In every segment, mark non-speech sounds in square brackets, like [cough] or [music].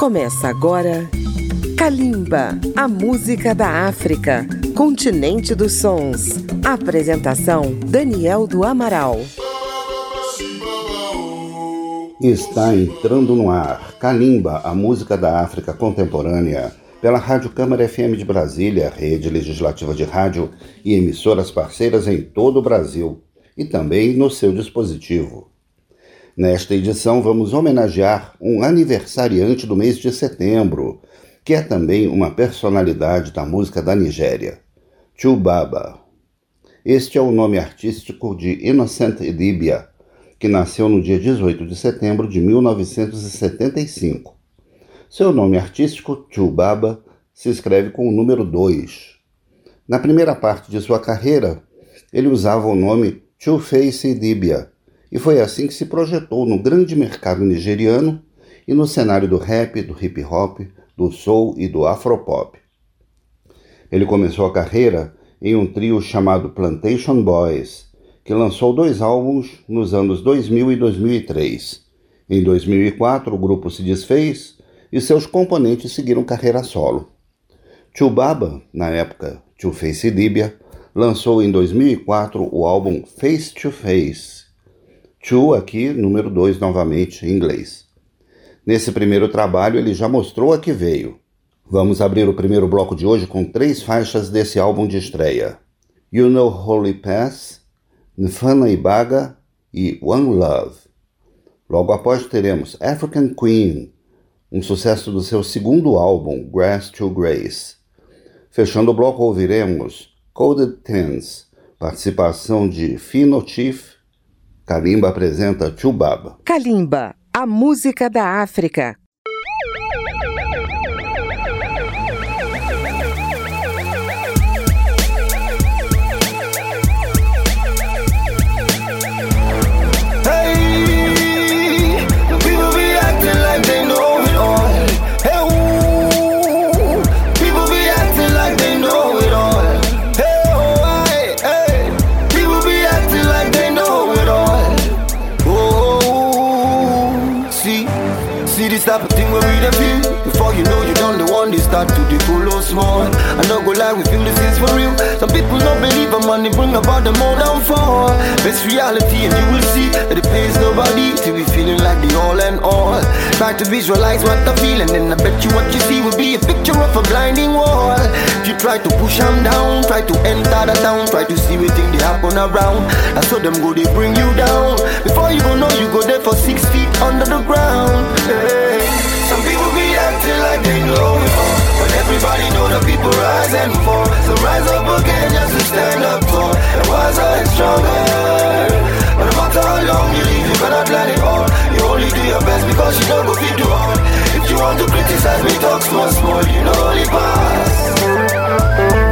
Começa agora Kalimba, a música da África, continente dos sons. Apresentação Daniel do Amaral. Está entrando no ar Kalimba, a música da África contemporânea, pela Rádio Câmara FM de Brasília, rede legislativa de rádio e emissoras parceiras em todo o Brasil e também no seu dispositivo. Nesta edição, vamos homenagear um aniversariante do mês de setembro, que é também uma personalidade da música da Nigéria, Chubaba. Este é o nome artístico de Innocent Idibia, que nasceu no dia 18 de setembro de 1975. Seu nome artístico, Chubaba, se escreve com o número 2. Na primeira parte de sua carreira, ele usava o nome Two-Face Idibia, e foi assim que se projetou no grande mercado nigeriano e no cenário do rap, do hip hop, do soul e do afropop. Ele começou a carreira em um trio chamado Plantation Boys, que lançou dois álbuns nos anos 2000 e 2003. Em 2004, o grupo se desfez e seus componentes seguiram carreira solo. Chubaba, na época Two Face Dibia, lançou em 2004 o álbum Face to Face, To aqui, número 2 novamente, em inglês. Nesse primeiro trabalho ele já mostrou a que veio. Vamos abrir o primeiro bloco de hoje com três faixas desse álbum de estreia. You Know Holy Pass, Nfana Ibaga e One Love. Logo após teremos African Queen, um sucesso do seu segundo álbum, Grass to Grace. Fechando o bloco ouviremos Coded Tens, participação de Fino Chief Kalimba apresenta Chubaba. Kalimba, a música da África. Small. I no go lie, we feel this is for real. Some people don't believe I'm money bring about them all downfall. Best reality, and you will see that it pays nobody to be feeling like the all and all. Try to visualize what I feel, and then I bet you what you see will be a picture of a blinding wall. If you try to push them down, try to enter the town, try to see what they happen around. I saw them go, they bring you down. Before you go know, you go there for six feet under the ground. Hey. Some people be acting like they know it all. But everybody know the people rise and fall So rise up again just to stand up tall. And wiser and stronger But no matter how long you live, you cannot plan it all. You only do your best because you don't go fit do all. If you want to criticize me, talk small, small You know only pass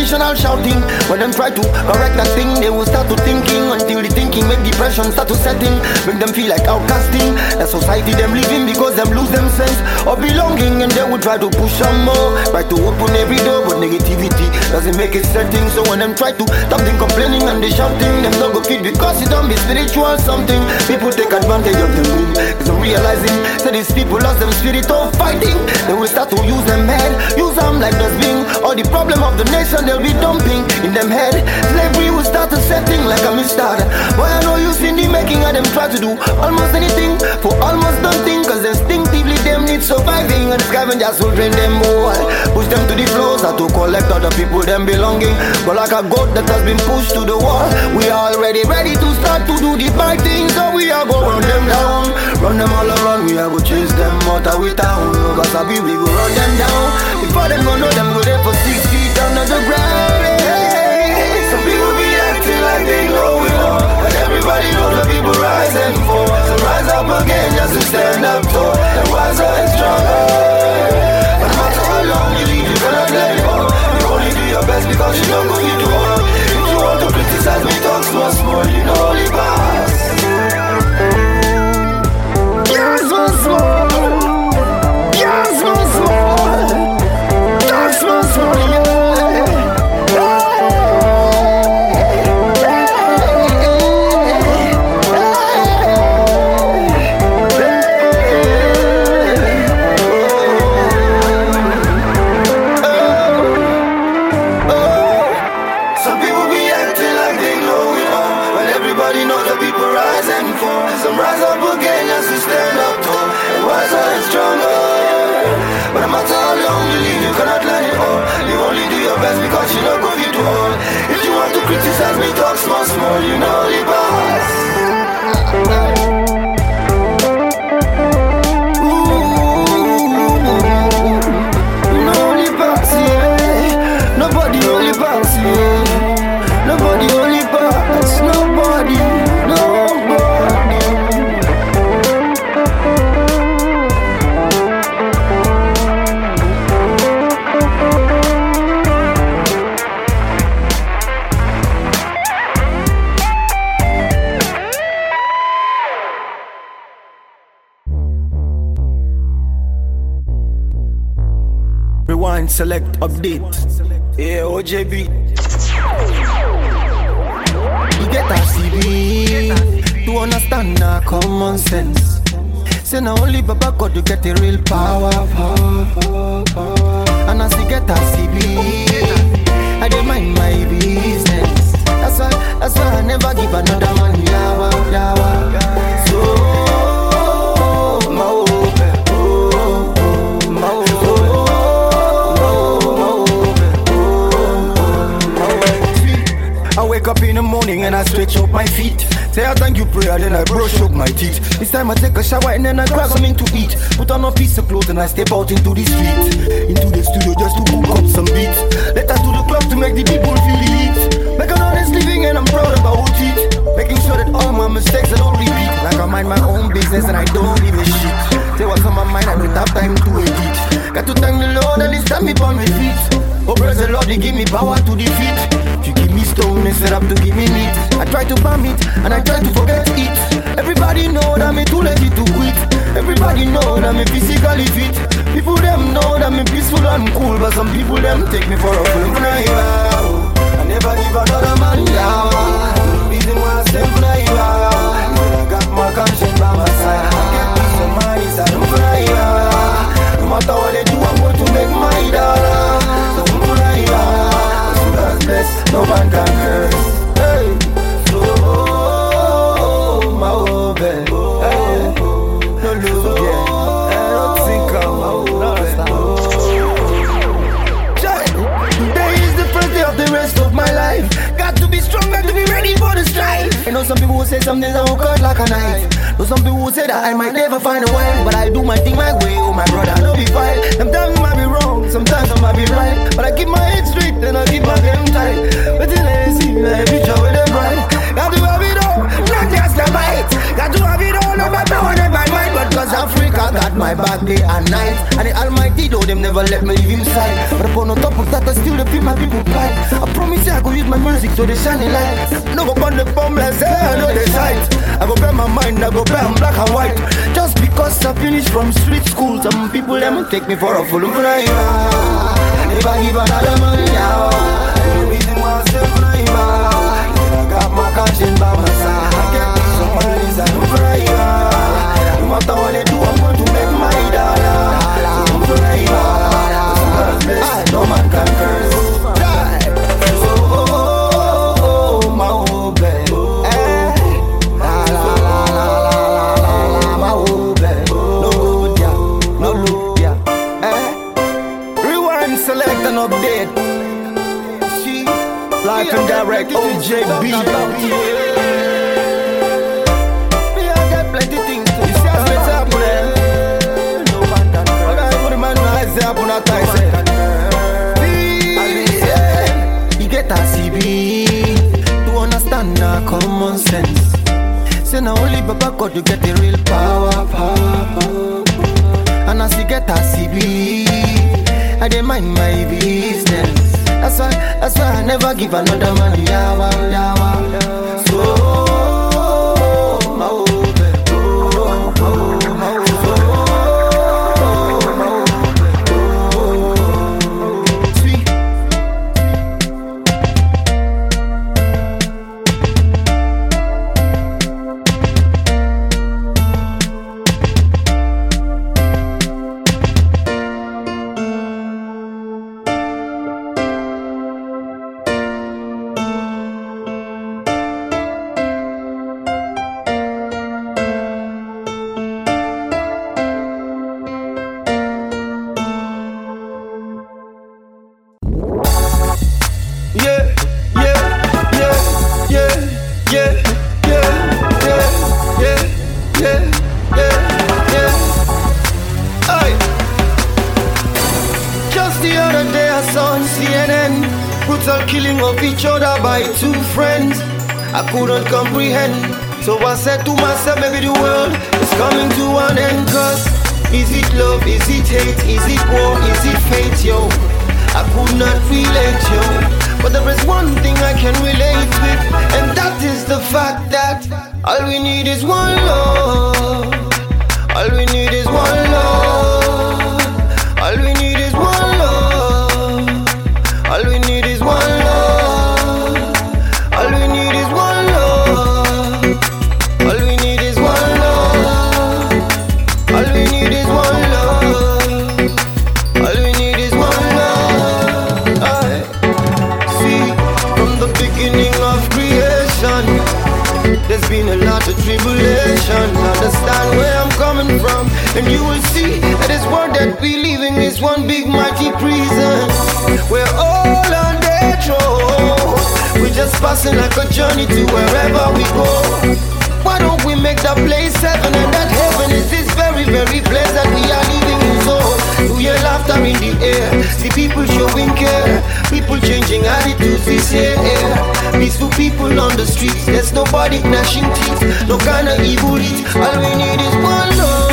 traditional shouting. When them try to correct that thing, they will start to thinking until the make depression start to set in. Make them feel like outcasting. That society them living because them lose them sense of belonging and they will try to push some more. Try to open every door, but negativity doesn't make it setting. So when them try to stop them complaining and they shouting, them not go fit because it don't be spiritual something. People take advantage of them win. Cause I'm realizing that these people lost them spirit of fighting. They will start to use them head, use them like dustbin. All the problem of the nation they'll be dumping in them head. Slavery will start to setting like a mistard. I know you seen the making of them try to do almost anything for almost nothing. Cause instinctively them need surviving and scavengers will drain them more. Push them to the floor, start to collect other people them belonging. But like a goat that has been pushed to the wall, we are already ready to start to do the bad things. So we are go run them down, run them all around. We are go chase them out of we town. No cause I be we go run them down. Before them go know them go there for six feet under the ground. Everybody know the people rising for. So rise up again just to stand up tall And wiser and stronger. No matter how long you leave, you cannot let it go You only do your best because you know who you do If you want to criticize me, talk small, small You know all the update. Morning and I stretch out my feet. Say I thank you prayer, then I brush up my teeth. This time I take a shower and then I grab something to eat. Put on a piece of clothes and I step out into the street. Into the studio just to cook up some beats. Let us to the club to make the people feel the heat. Make an honest living and I'm proud about it. Making sure that all my mistakes I don't repeat. Like I mind my own business and I don't give a shit. Say what's on my mind, I don't have time to edit. Got to thank the Lord and He stand me on my feet. Oh, praise the Lord, He give me power to defeat. You give me stone instead of to give me meat. I try to bomb it and I try to forget it. Everybody know that me too lazy to quit. Everybody know that me physically fit. People them know that me peaceful and cool, but some people them take me for a fool. I never give another man down. Reason why I stay I got my conscience by my side. I get peace of mind inside of No matter what they do, I'm going to make my No one can curse. Hey, oh, my hope, hey, no lose again. Hey, don't think I'm Today is the first day of the rest of my life. Got to be strong, got to be ready for the strife. I know some people will say some things I will cut like a knife. Know some people say that I might never find a wife, but I do my thing my way. Oh my brother, I know be fine. Sometimes I might be wrong, sometimes I might be right, but I keep my head straight and I keep my game tight. But then I see my future with them bright. Got to have it all, not just a bite. Got to have it all, no my power and my mind. But cause Africa got my back day and night. And the Almighty though them never let me leave him side. But upon on top of that, I still dey feel my people pride. I promise you I go use my music to the shining light. No go burn the bomb like say I know the sight. I go bear my mind, I go bear I'm black and white. Just because I finished from street school, some people them take me for a fool. I never give another man now. The reason why I say I got my conscience by my side. I peace of mind inside of No matter what they and direct, OJB. Me, I got plenty things to say. See, what's happening? Okay, put the man eyes up on that eye, say. See, You get a CB to understand now common sense. Say now only Baba God to get the real power, power, power. And as you get a CB, I dey mind my business. That's why, that's why I never give another man yawa, yawa. cette ou this year. Peaceful people on the streets. There's nobody gnashing teeth. No kind of evil heat. All we need is one love.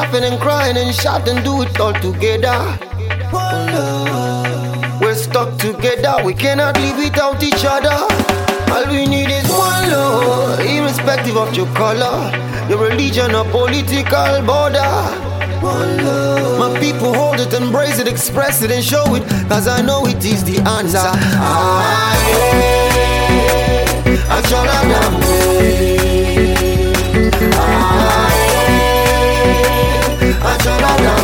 Laughing and crying and shout and do it all together. We're stuck together, we cannot live without each other. All we need is one love, irrespective of your color, your religion or political border. One love. My people hold it, embrace it, express it, and show it, cause I know it is the answer. I Cause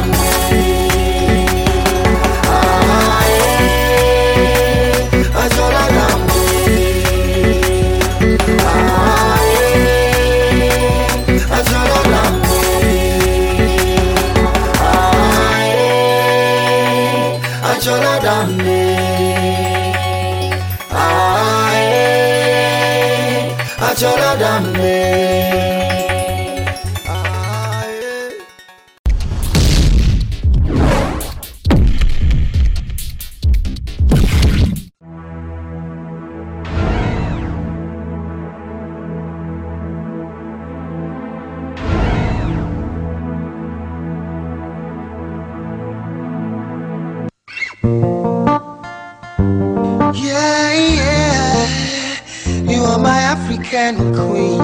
African queen.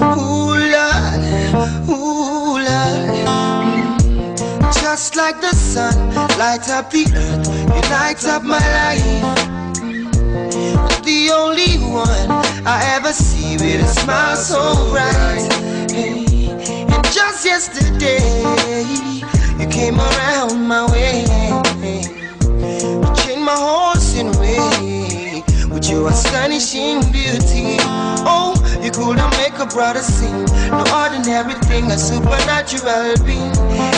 Ooh, Lord, ooh, Lord. Just like the sun, light up the earth. You light up my life. The only one I ever see with a smile so bright. Hey. And just yesterday, you came around my way. Way with your astonishing beauty. Oh, you couldn't make a brother sing. No ordinary thing, a supernatural being.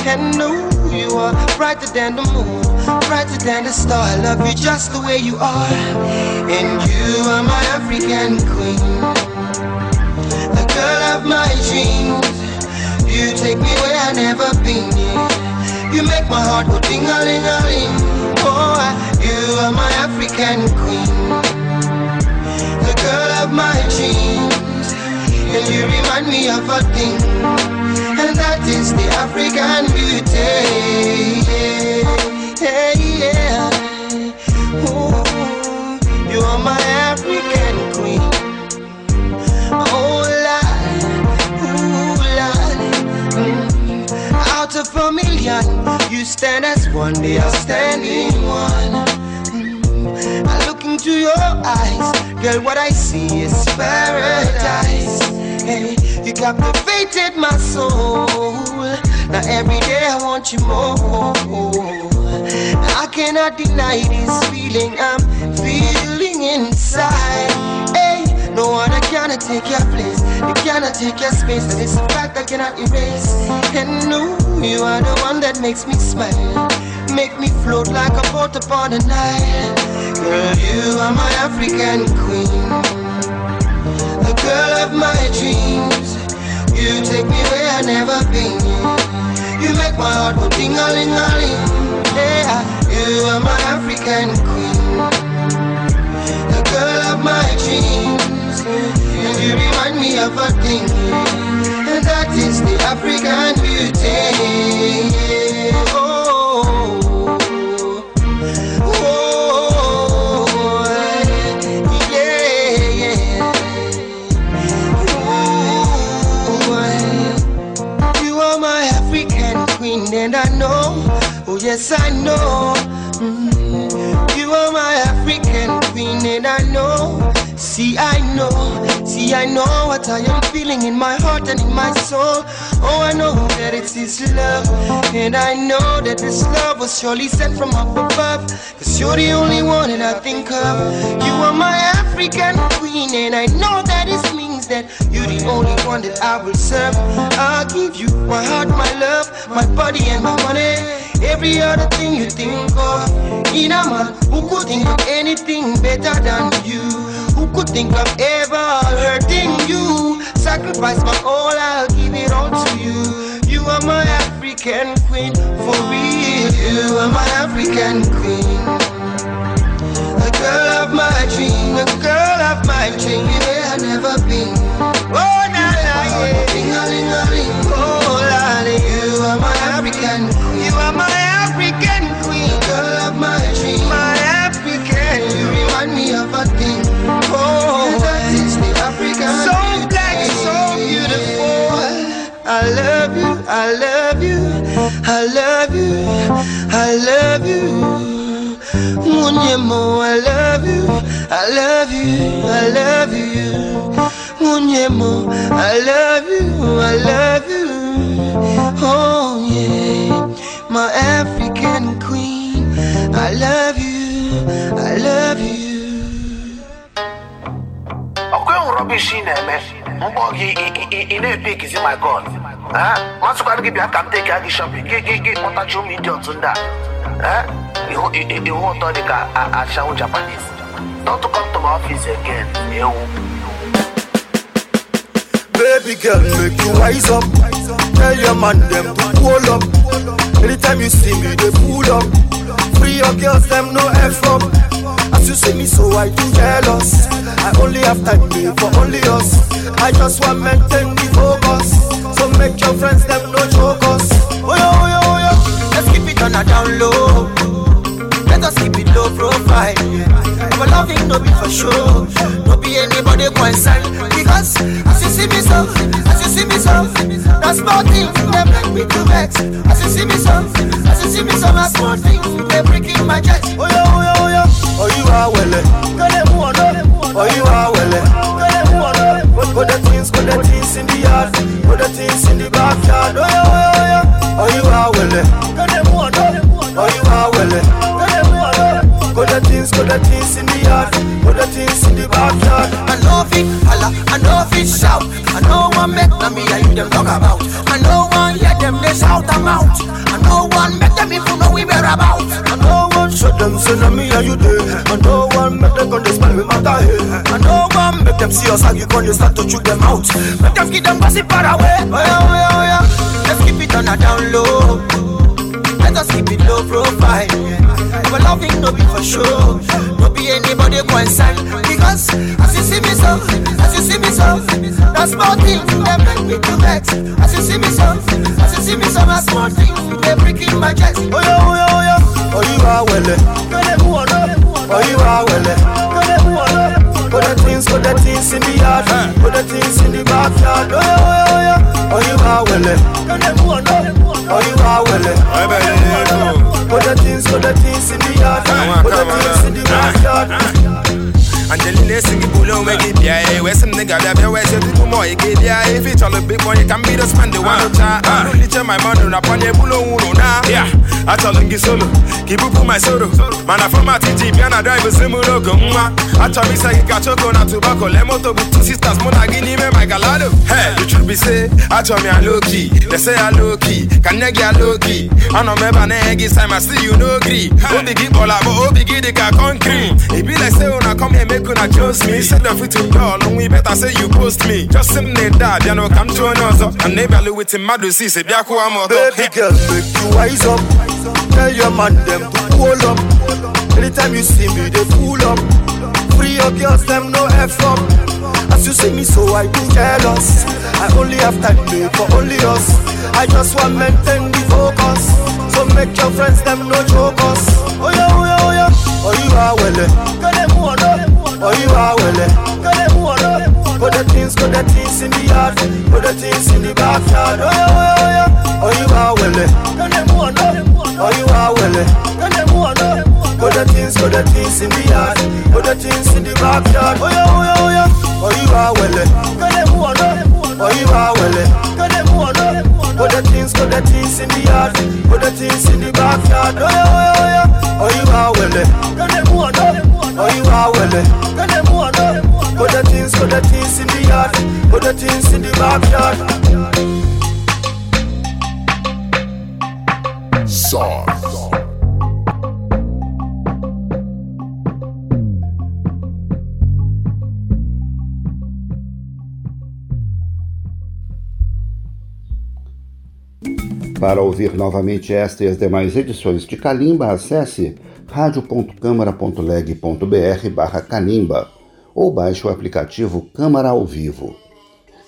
And no, you are brighter than the moon, brighter than the star. I love you just the way you are. And you are my African queen, the girl of my dreams. You take me where I've never been. You make my heart go ding a ling a ling. Oh, you are my African queen, my dreams, and you remind me of a thing, and that is the African beauty. Yeah, yeah. Ooh, you are my African queen. Oh, Lord, ooh, Lord. Mm. Out of a million, you stand as one, the outstanding one. Mm. I look into your eyes, girl, what I see is paradise. Hey, you captivated my soul. Now every day I want you more. I cannot deny this feeling I'm feeling inside. Hey, no one I cannot take your place. You cannot take your space. And it's a fact I cannot erase. And no, you are the one that makes me smile. Make me float like a boat upon the Nile. Girl, you are my African queen. The girl of my dreams. You take me where I've never been. You make my heart go ding a ling a ling. Yeah, you are my African queen the girl of my dreams. And you remind me of a thing, and that is the African beauty. Oh, yes, I know. Mm. You are my African queen, and I know. See, I know. I know what I am feeling in my heart and in my soul. Oh, I know that it's His love. And I know that this love was surely sent from up above. Cause you're the only one that I think of. You are my African queen, and I know that it means that you're the only one that I will serve. I'll give you my heart, my love, my body, and my money. Every other thing you think of. In a man who could think of anything better than you. Could think of ever hurting you? Sacrifice my all, I'll give it all to you. You are my African queen, for real. You are my African queen. A girl of my dream, a girl of my dream, yeah, I never been. I love you, I love you, I love you. Munyemo, I love you, I love you, I love you. Munyemo, I love you, I love you. Oh yeah, my African queen, I love you, I love you. Ọkwa enwe rọbish na-eme mgbọ gị ị- na-epikizi my god. Masịkwara gị bịa ka m teke gị shọpin gị gị kpọtachi ụmụ ndị ndị a? Ihu- ụtọ dị ka ashawu japanese. Don't come to my office again. Ewu Baby girl, make you wise up. Tell your man them to pull up. Anytime you see me, they pull up. Free your girls, them no up. As you see me, so I too jealous. I only have time for only us. I just want maintain the focus. So make your friends them no joke us. Oh yo, oh yo, oh yo. Let's keep it on a down low. Let us keep it low profile. Yeah. Our loving no be for show. No be anybody concern. Because as you see me so, as you see me so, that small thing they make me to vex. As you see me so, as you see me so, that small thing they breaking my chest. Oh yeah, oh yeah, oh yeah. Oh you are well, go them one Oh you are well, go them one Put the things, put the things in the yard, put the things in the backyard. Oh yeah, oh yeah, oh yeah. Oh you are well, the things, in the yard, put the things in the backyard. I know it, holla, I know it shout. I know one make them me and you them talk about. I know one hear them they shout them out. I know one make them even know we whereabouts. I know one show them say na me and you there. I know one make them come to smile with matter here. I know one make them see us when you start to shoot them out. Make them give them gossip far away. Oh yeah, oh yeah, oh yeah. Let's keep it on a down low. Let us keep it low profile. Yeah. Our loving no be for show, no be anybody concerned. Because as you see me so, as you see me so, that small thing they make me to vex. As you see me so, as you see me so, that small thing they breaking my chest. Oh yeah, oh yeah, oh yeah. Oh you are well, oh you are well. Put the things, the things in the yard, put the things in the backyard. Oh yeah, oh yeah, oh. Oh you are well, eh. oh you are well. Eh. Put the things, put the things in the yard, put the things in the backyard. Angelina singing below make it yeah. Where some nigga that be where say more it get yeah. If it's all a big boy, you can be the the one time. I don't my man on the below uno now. Yeah, I tell him solo, keep up my solo. Man, I from my TT piano driver simulo go mwa. I tell me say you got choco na tobacco. Moto with two sisters, mona gini me my galado. Hey, the truth be say, I tell me I low key. They say I low key, can negi I low key. I know me ba negi say my still you no agree. Obi gi bola, but obi gi the concrete. It be like say una come here make una chose me. The fit to y'all, and we better say you post me. Just sim ne dad, you know come join us up. And they value with him madu see say biako amoto. Baby girl, make you wise up. Tell your man them to pull up. Anytime you see me, they pull up. Free your girls, them no effort up. As you see me, so I too jealous. I only have time babe, for only us. I just want maintain the focus. So make your friends, them no joke us. Oh yeah, oh yeah, oh yeah. Oh you are well, eh. Oh, you are well. Put the things, put the things in the yard, put the things in the backyard. Oh, yeah, oh, yeah, oh, you are well. Oh, you are well. Put the things, put the things in the yard, put the things in the backyard. Oh, yeah, oh, yeah, oh, yeah, oh, you are well. Oh, you are well. Put the things, put the things in the yard, put the things in the backyard. Oh, yeah, oh, yeah, oh, yeah, oh, you are well. Oh you are well, muono. Put the things, put the things in the yard, put the things in the backyard. Sauce. Para ouvir novamente esta e as demais edições de Calimba, acesse radio.câmara.leg.br barra Calimba ou baixe o aplicativo Câmara ao Vivo.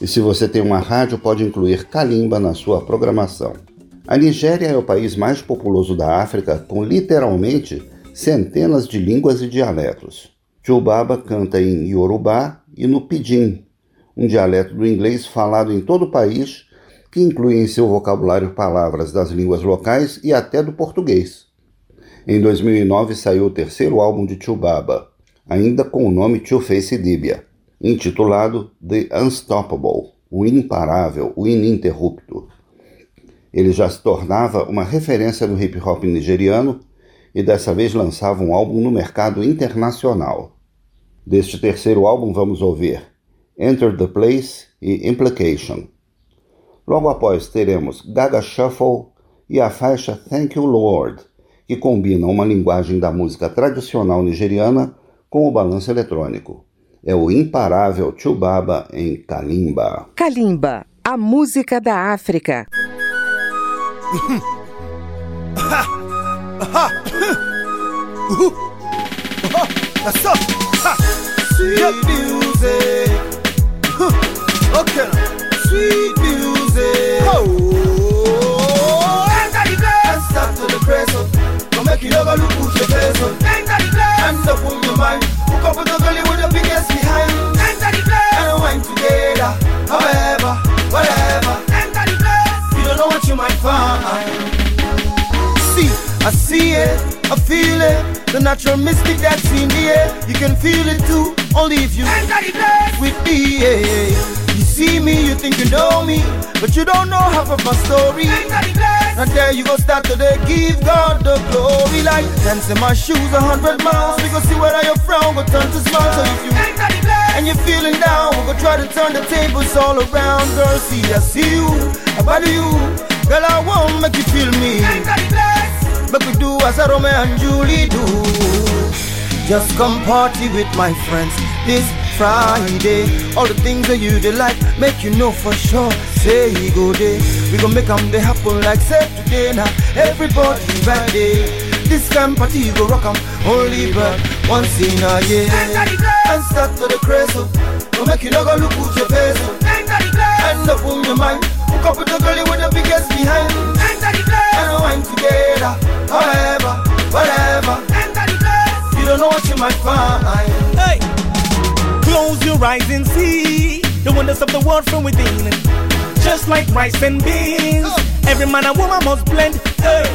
E se você tem uma rádio, pode incluir Calimba na sua programação. A Nigéria é o país mais populoso da África, com literalmente centenas de línguas e dialetos. Chubaba canta em Yorubá e no Pidgin, um dialeto do inglês falado em todo o país que inclui em seu vocabulário palavras das línguas locais e até do português. Em 2009 saiu o terceiro álbum de Chubaba, ainda com o nome Two Face Dibia, intitulado The Unstoppable, o imparável, o ininterrupto. Ele já se tornava uma referência no hip hop nigeriano e dessa vez lançava um álbum no mercado internacional. Deste terceiro álbum vamos ouvir Enter the Place e Implication. Logo após teremos Gaga Shuffle e a faixa Thank You Lord, que combinam uma linguagem da música tradicional nigeriana com o balanço eletrônico. É o imparável Chubaba em Kalimba. Kalimba, a música da África. Sweet music. [laughs] Okay. Sweet music. Oh. You never look who's your face. Hands up on your mind. Hook up with the girl with the biggest behind. And wine together. However, whatever. You don't know what you might find. See, I see it, I feel it. The natural mystic that's in the air. You can feel it too, only if you enter the place with me. Yeah. You see me, you think you know me, but you don't know half of my story. Now there you go, start to the give God the glory. Like dancing my shoes a hundred miles. We go see where you're from, go turn to smile. So if you and you're feeling down, we go try to turn the tables all around. Girl, see I see you, I body you. Girl, I won't make you feel me. Make we do as Romeo and Julie do. Just come party with my friends this Friday. All the things that you they like, make you know for sure. Say you go there, we gon' make them they happen like say today now. Everybody right there. This kind of party you go rock 'em only but once in a year. And start to the crazy, go make you not go look at your face. End up on your mind, hook up with the girl with the biggest behind. And wine together, however, whatever. You don't know what you might find. Close your eyes and see the wonders of the world from within. Just like rice and beans, every man and woman must blend. Hey,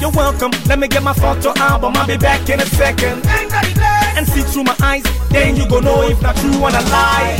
you're welcome. Let me get my photo album. I'll be back in a second. And see through my eyes, then you go know if not true or a lie.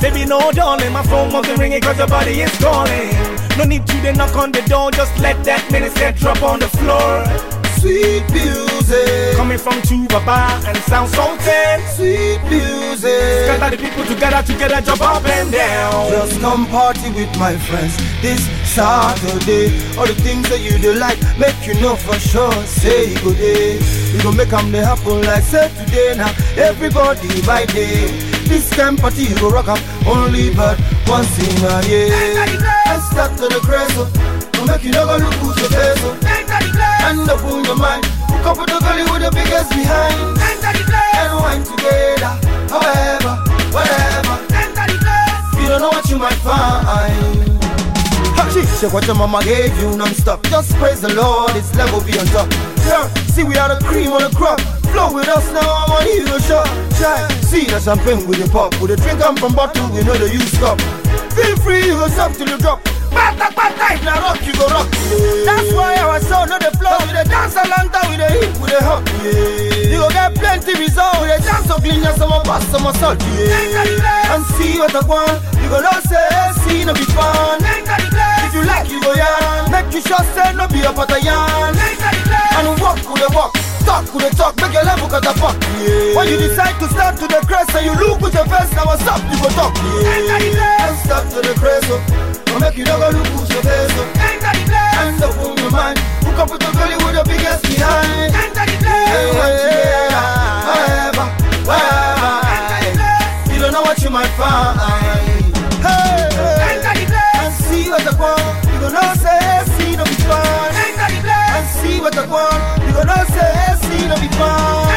Hey, baby, no darling, my phone wasn't ringing cause your body is calling. No need to then knock on the door, just let that minister drop on the floor. Sweet music, Coming from Chubaba and sound sultan. sweet music. Scatter the people together, together, jump up and down. Just come party with my friends this Saturday. All the things that you do like, make you know for sure. Say good day. We gon' make them they happen like say today now. Everybody by day. This kind party you go up only but once in a year. Let's start to the crazy. Don't oh. make you never look who's your face. Oh. End up on your mind. Hook up with the girl with the biggest behind. Enter the place. And wine together. However, whatever. Enter the place. You don't know what you might find. Check what your mama gave you non-stop. Just praise the Lord, it's level be on top. Yeah, see we are the cream on the crop. Flow with us now, I'm on hero shot. Try, see the champagne with the pop. With the drink come from bottle, we know the use cup. Feel free, you go stop till you drop. Bata bata, if na rock, you go rock. That's why our soul know the flow. We the dance a long time, we the hip, we the hop. Yeah. plenty result. They dance so clean, yeah, some of us, some of yeah. And see what I want, you gonna say, see no be fun. If you like, you go yarn. Make you sure say no be a yarn. And walk with the walk, talk with the talk, make your level cut the fuck, yeah. When you decide to start to the crest and you look with your face, now what's up, you go talk, yeah. And start to the crest, oh. Or make you go look with your face, oh. Hands up on your mind, hook up with the girl with the biggest behind. Yeah, wherever, wherever. You don't know what you might find. Hey, and see what I want. You don't know, say, see no be fun. And see what I want. You don't know, say, see no be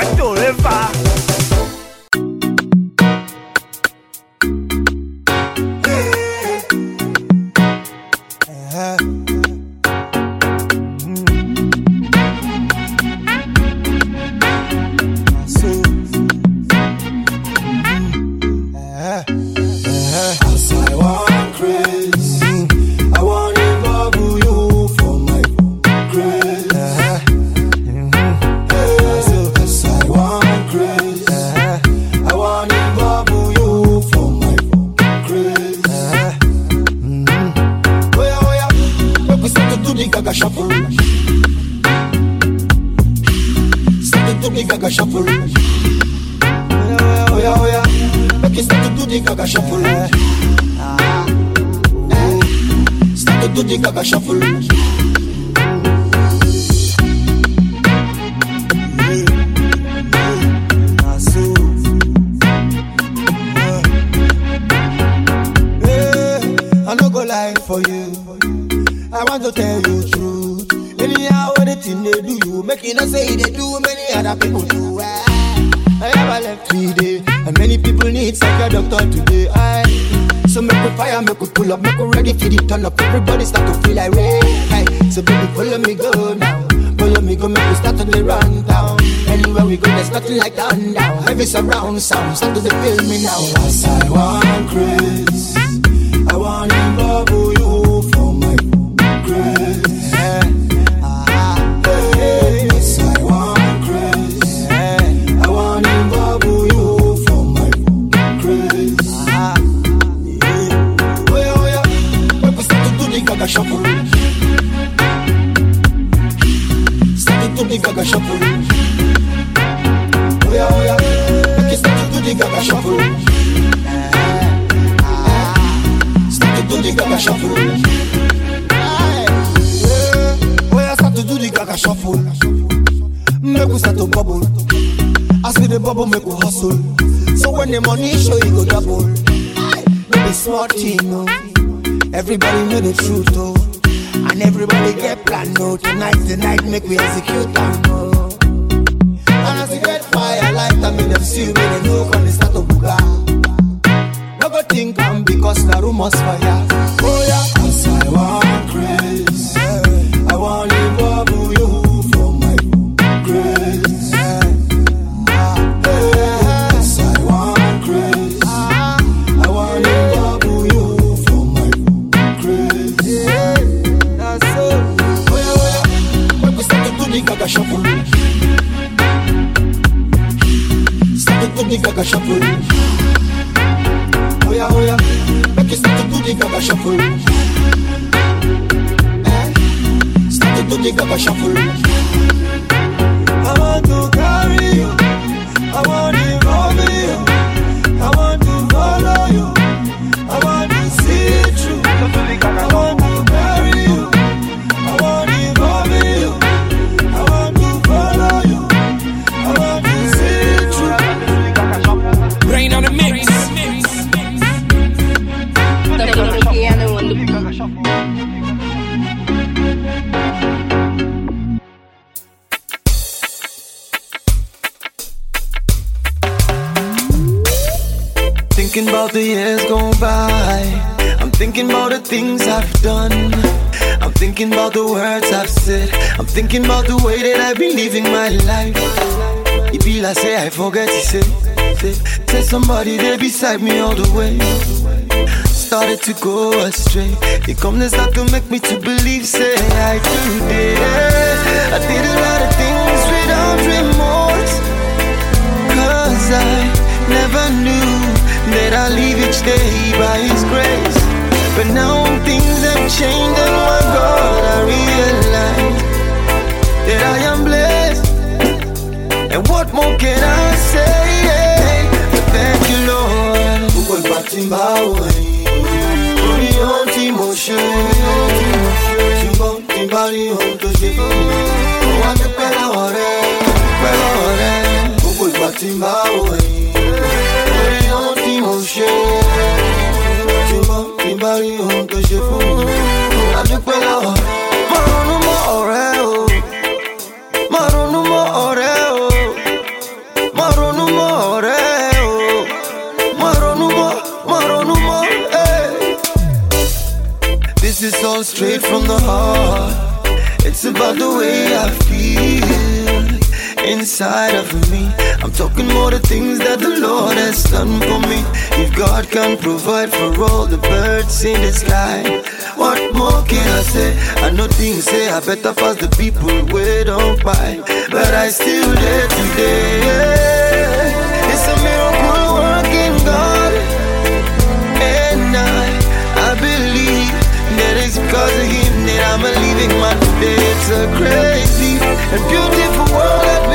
Sasa tatoleva. So, shuffle. Oh yeah, oh yeah. Make you start to do the gaga shuffle. Eh, ah, ah. Start to do the gaga shuffle. Eh, oh yeah, start to do the gaga shuffle. Make we start to bubble. As we the bubble, make we hustle. So when the money show, you go double. Be smart team, no. Everybody know the truth, oh. And everybody get plan, no. Oh, tonight, tonight, make we execute them, no. And as we get fire, light them in them see, when they know when they start to booga. No go think I'm because the rumors fire. Things I've done. I'm thinking about the words I've said. I'm thinking about the way that I've been living my life. It be like say I forget to say, say, somebody there beside me all the way. Started to go astray. They come they start to make me to believe, say I today. I did a lot of things without remorse. Cause I never knew that I live each day by His grace. But now things have changed, and my God, I realize that I am blessed. And what more can I say? But thank you, Lord. Gbogbo ìgbà tí ń bá wò yín, orí ohun tí mo ṣe, ṣùgbọ́n tó ṣe fún mi, mo wá dúpẹ́ lọ́wọ́ rẹ̀, dúpẹ́ lọ́wọ́ rẹ̀. Gbogbo ìgbà tí ń bá yín, orí ohun tí bá rí ohun tó ṣe fún mi, lọ́wọ́. Mo ronú mọ́ ọ̀rẹ́ o, mo ronú mọ́ ọ̀rẹ́ o. Mo ronú mọ́ ọ̀rẹ́ o. Mo ronú mọ́, mo ronú mọ́, eh. This is all straight from the heart. It's about the way I feel inside of me. I'm talking more the things that the Lord has done for me. If God can provide for all the birds in the sky, what more can I say? I know things say I better pass the people where don't buy, but I still there today. It's a miracle working God, and I, I believe that it's because of Him that I'm living man today. It's a crazy and beautiful world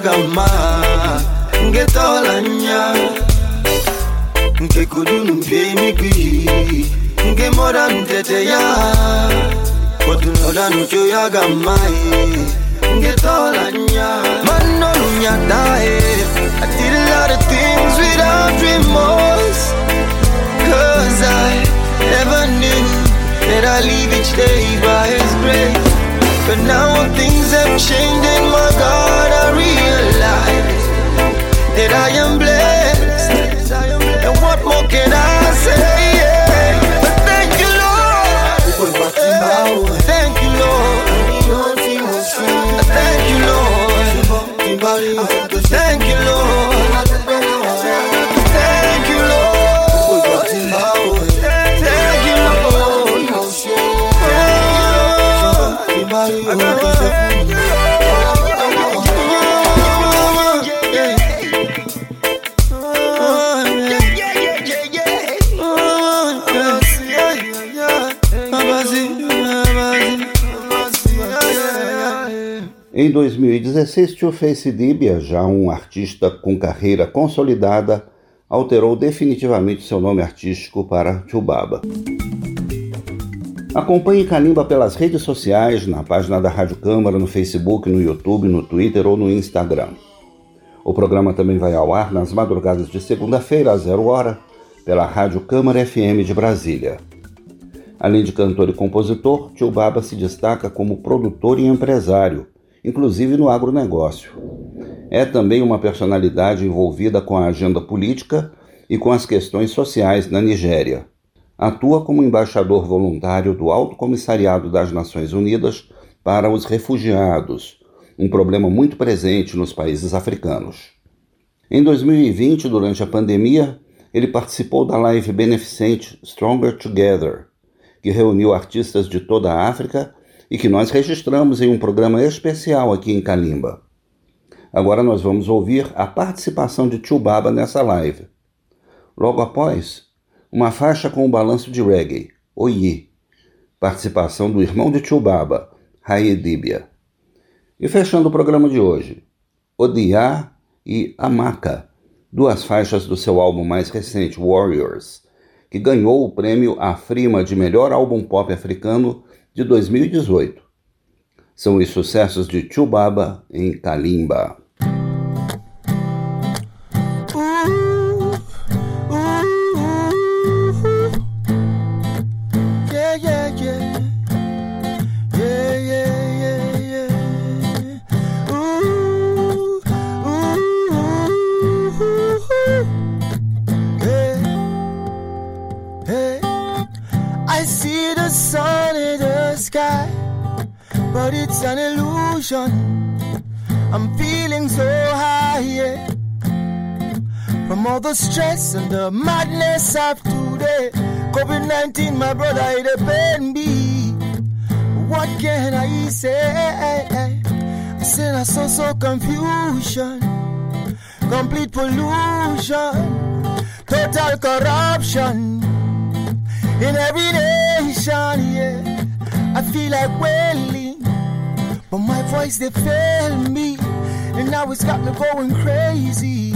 nojo ya nke tola nya. Nke kodunu mpie mikwi, nke mora mtete ya. Kotunoda nucho ya Ngetola nya Mano I did a lot of things without remorse Cause I never knew That I leave each day by his grace But now things have changed 2016, Tio Face Dibia, já um artista com carreira consolidada, alterou definitivamente seu nome artístico para Chubaba. Acompanhe Calimba pelas redes sociais, na página da Rádio Câmara, no Facebook, no YouTube, no Twitter ou no Instagram. O programa também vai ao ar nas madrugadas de segunda-feira, às zero hora, pela Rádio Câmara FM de Brasília. Além de cantor e compositor, Tio Baba se destaca como produtor e empresário, inclusive no agronegócio. É também uma personalidade envolvida com a agenda política e com as questões sociais na Nigéria. Atua como embaixador voluntário do Alto Comissariado das Nações Unidas para os Refugiados, um problema muito presente nos países africanos. Em 2020, durante a pandemia, ele participou da live beneficente Stronger Together, que reuniu artistas de toda a África e que nós registramos em um programa especial aqui em Calimba. Agora nós vamos ouvir a participação de Chubaba nessa live. Logo após, uma faixa com o balanço de reggae, Oyi, participação do irmão de Chubaba, Raedibia. E fechando o programa de hoje, Odiá e Amaka, duas faixas do seu álbum mais recente, Warriors, que ganhou o prêmio Afrima de melhor álbum pop africano de 2018. São os sucessos de Chubaba em Kalimba. It's an illusion. I'm feeling so high, yeah. From all the stress and the madness of today. COVID 19, my brother, it pain me. What can I say? I said I saw so confusion, complete pollution, total corruption in every nation, yeah. I feel like wailing, but my voice they fail me, and now it's got me going crazy.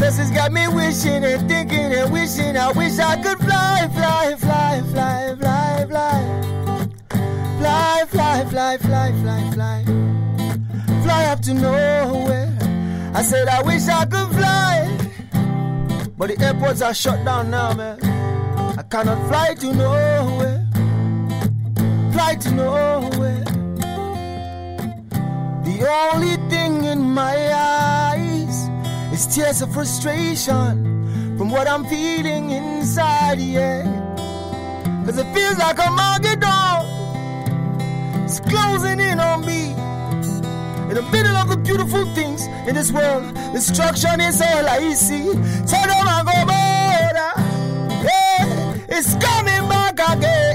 This has got me wishing and thinking and wishing. I wish I could fly, fly, fly, fly, fly, fly. Fly, fly, fly, fly, fly, fly. Fly up to nowhere. I said, I wish I could fly. But the airports are shut down now, man. I cannot fly to nowhere. Fly to nowhere. The only thing in my eyes is tears of frustration from what I'm feeling inside, yeah. Cause it feels like a Armageddon. It's closing in on me. In the middle of the beautiful things in this world, destruction is all I see. Sodom and Gomorrah, yeah, it's coming back again.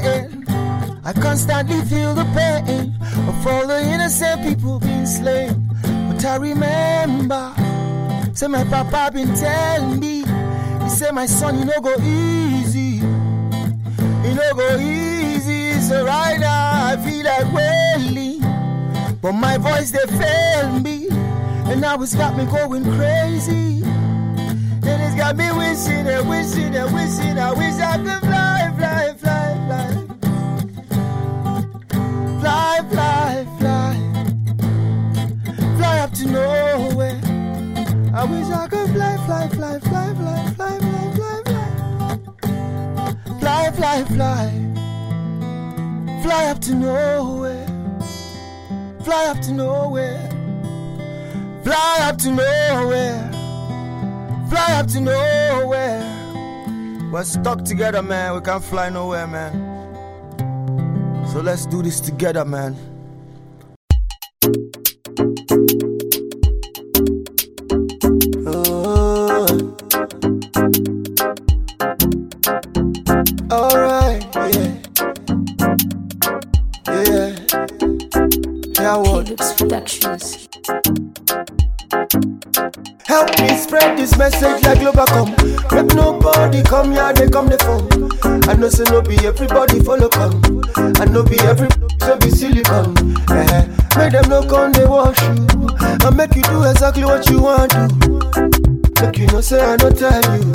I constantly feel the pain of all the innocent people being slain. But I remember, say my papa been telling me, he said my son, you know go easy, you know go easy. So right now I feel like wailing, but my voice they fail me, and now it's got me going crazy. And it's got me wishing and wishing and wishing. I wish I could Fly, fly, fly. Fly up to nowhere. I wish I could fly, fly, fly, fly, fly, fly, fly, fly, fly. Fly, fly, fly. Fly up to nowhere. Fly up to nowhere. Fly up to nowhere. Fly up to nowhere. We're stuck together, man. We can't fly nowhere, man. So let's do this together, man. Oh. Alright, yeah. Yeah. Yeah, what? Productions. Help me spread this message like Globacom. Make nobody come here, they come the phone. I know say no be everybody follow come. I know be every so be silicon. Eh, make them no come they wash you. I make you do exactly what you want to. Make you no say I no tell you.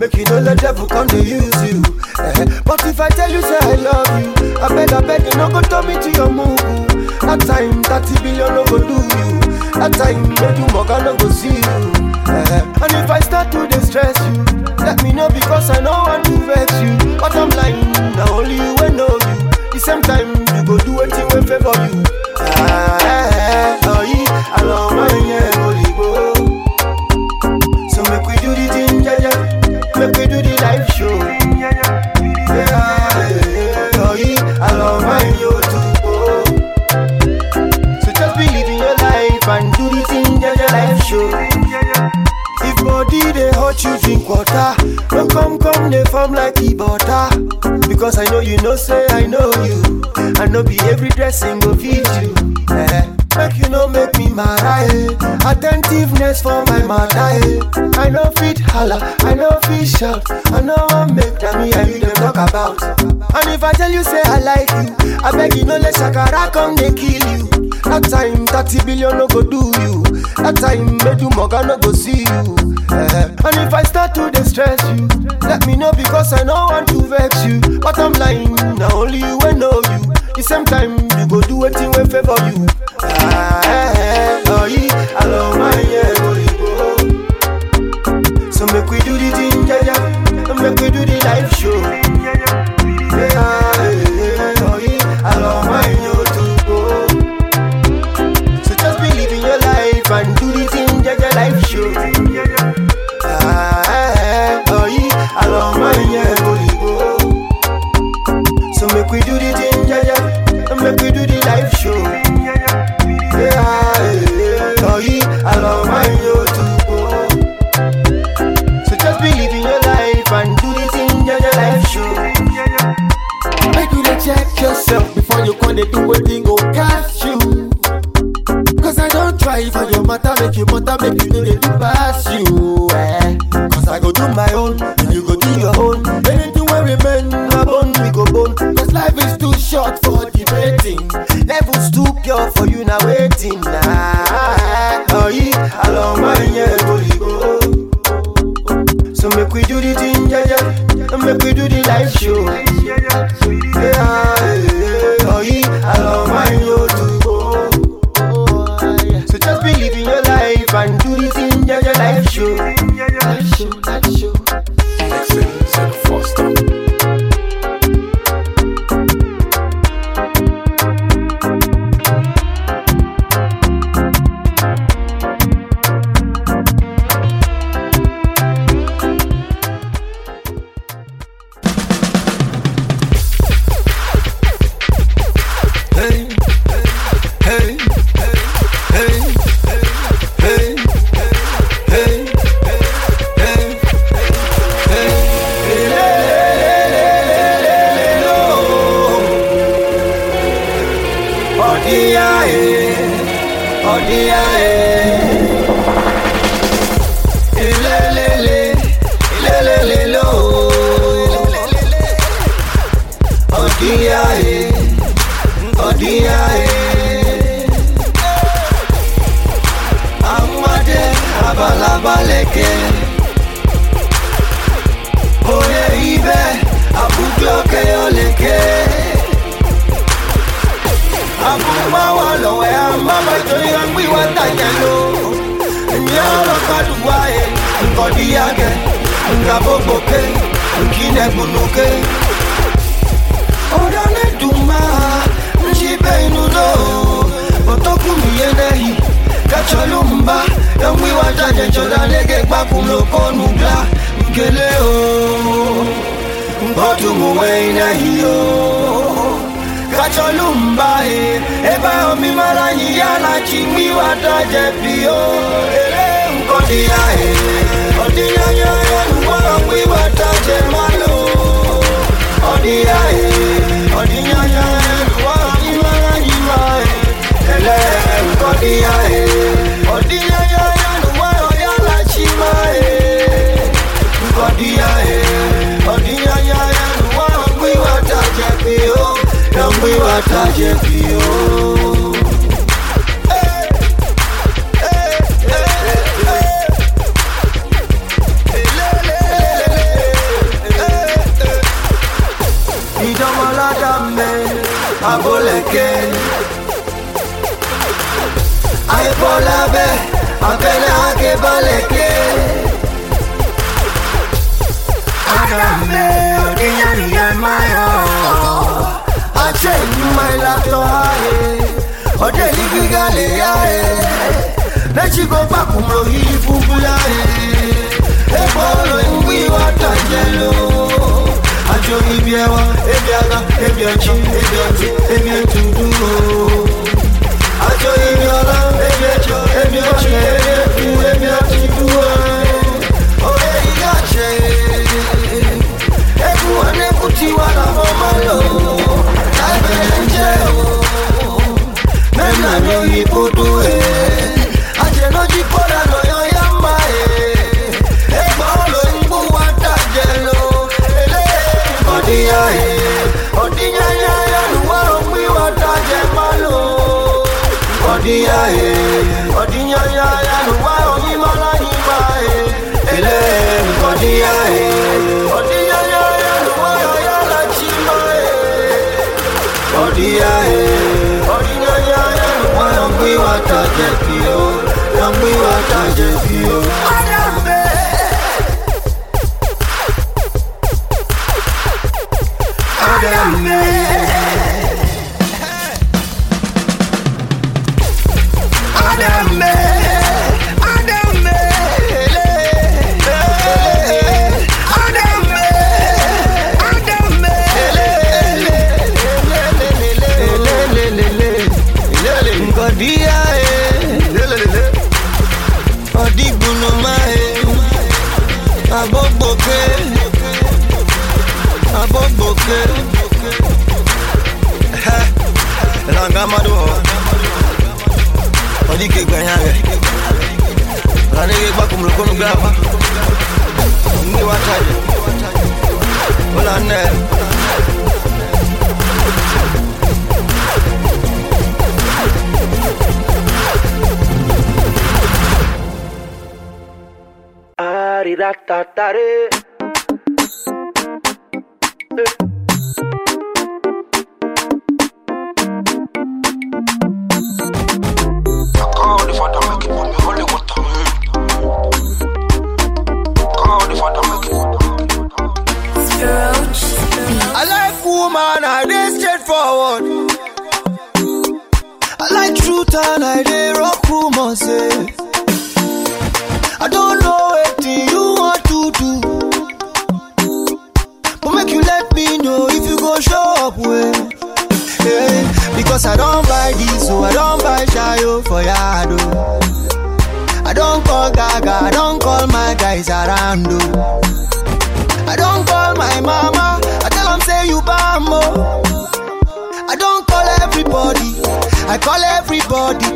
Make you no let devil come to use you. Eh, but if I tell you say I love you, I beg I beg you no go turn me to your move. That time 30 billion no go do you. That time make you mug I no go see you. Eh, and if I start to distress you, let me know because I know want to vex you. But I'm lying, now only you will know you. The same time you go do anything will favor you. Ah, eh, oh, I love my yeah. So make we do the thing, yeah, yeah. Make we do the live show. You drink water, don't come come they form like e butter. Because I know you know say I know you. I know be every dressing go fit you. Eh. Make you know make me mad eh. Attentiveness for my matter eh. I know fit holla, I know fit shout. I know I make them me and you them talk about. And if I tell you say I like you, I beg you no let shakara come they kill you. That time 30 billion no go do you. That time make you moga no go see you. Eh. And if I start to distress you, let me know because I know want to vex you. But I'm lying, now only you will know you. The same time you go do anything will favor you. Ah, oh. I don't call my mama, I tell them say you bambo. Oh. I don't call everybody, I call everybody,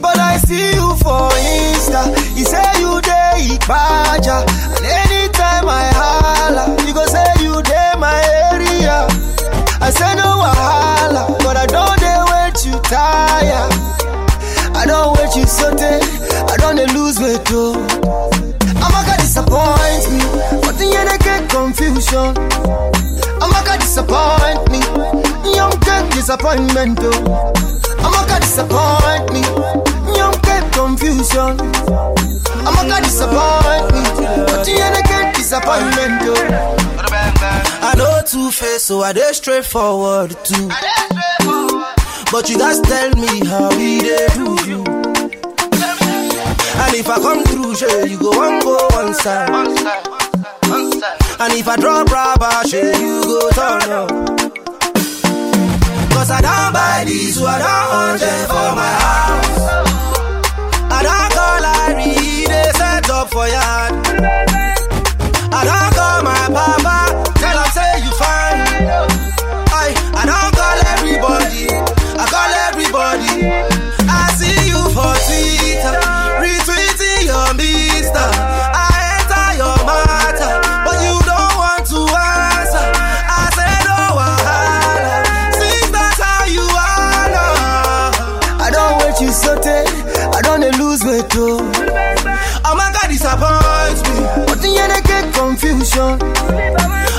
but I see you for Insta. You say you day Ipaja, and anytime I holla, you go say you day my area. I say no wahala, but I don't dare wait you tire. I don't wait you sote, I don't lose weight too. Amaka disappoint me, but the end I get confusion. Amaka disappoint me, young get disappointment. Amaka disappoint me, young get confusion. Amaka disappoint me, but the end I get disappointment. I know two face, so I dey straightforward too. But you guys tell me how we dey do you. And if I come through, sure, you go one go one side. one side one side And if I drop rubber, sure, you go turn up. Cause I don't buy these, so I don't hundred for my house. I don't call Larry, they set up for yard. I don't confusion.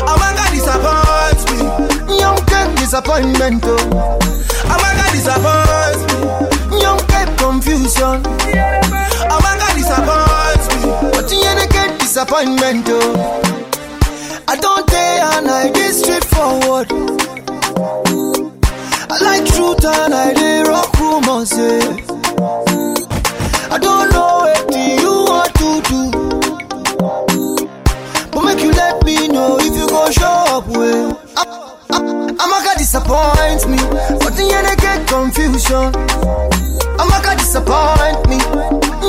Oh my God, disappoint me, young get disappointment. Oh my God, disappoint me, young get confusion. Oh my God, disappoint me, but end I get disappointment too. I don't dare and I get straightforward. I like truth and I dey rock rumors. Yeah. I don't show up well. Amaka disappoint me, but the end I get confusion. Amaka disappoint me,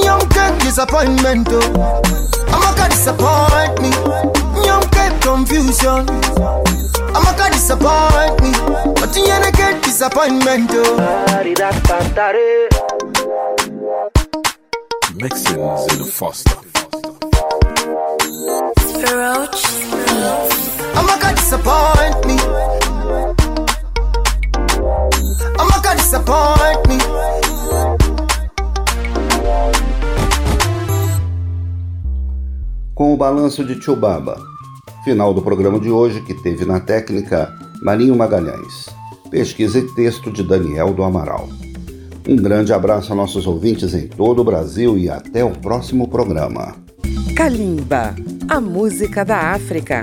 young get disappointment oh. too. Amaka disappoint me, young get confusion. Amaka disappoint me, but the end I get disappointment oh. too. Mixins in the Foster. Amaka disappoint me. Amaka disappoint me. Com o balanço de Chubaba. Final do programa de hoje, que teve na técnica Marinho Magalhães. Pesquisa e texto de Daniel do Amaral. Um grande abraço a nossos ouvintes em todo o Brasil e até o próximo programa. Kalimba, a música da África,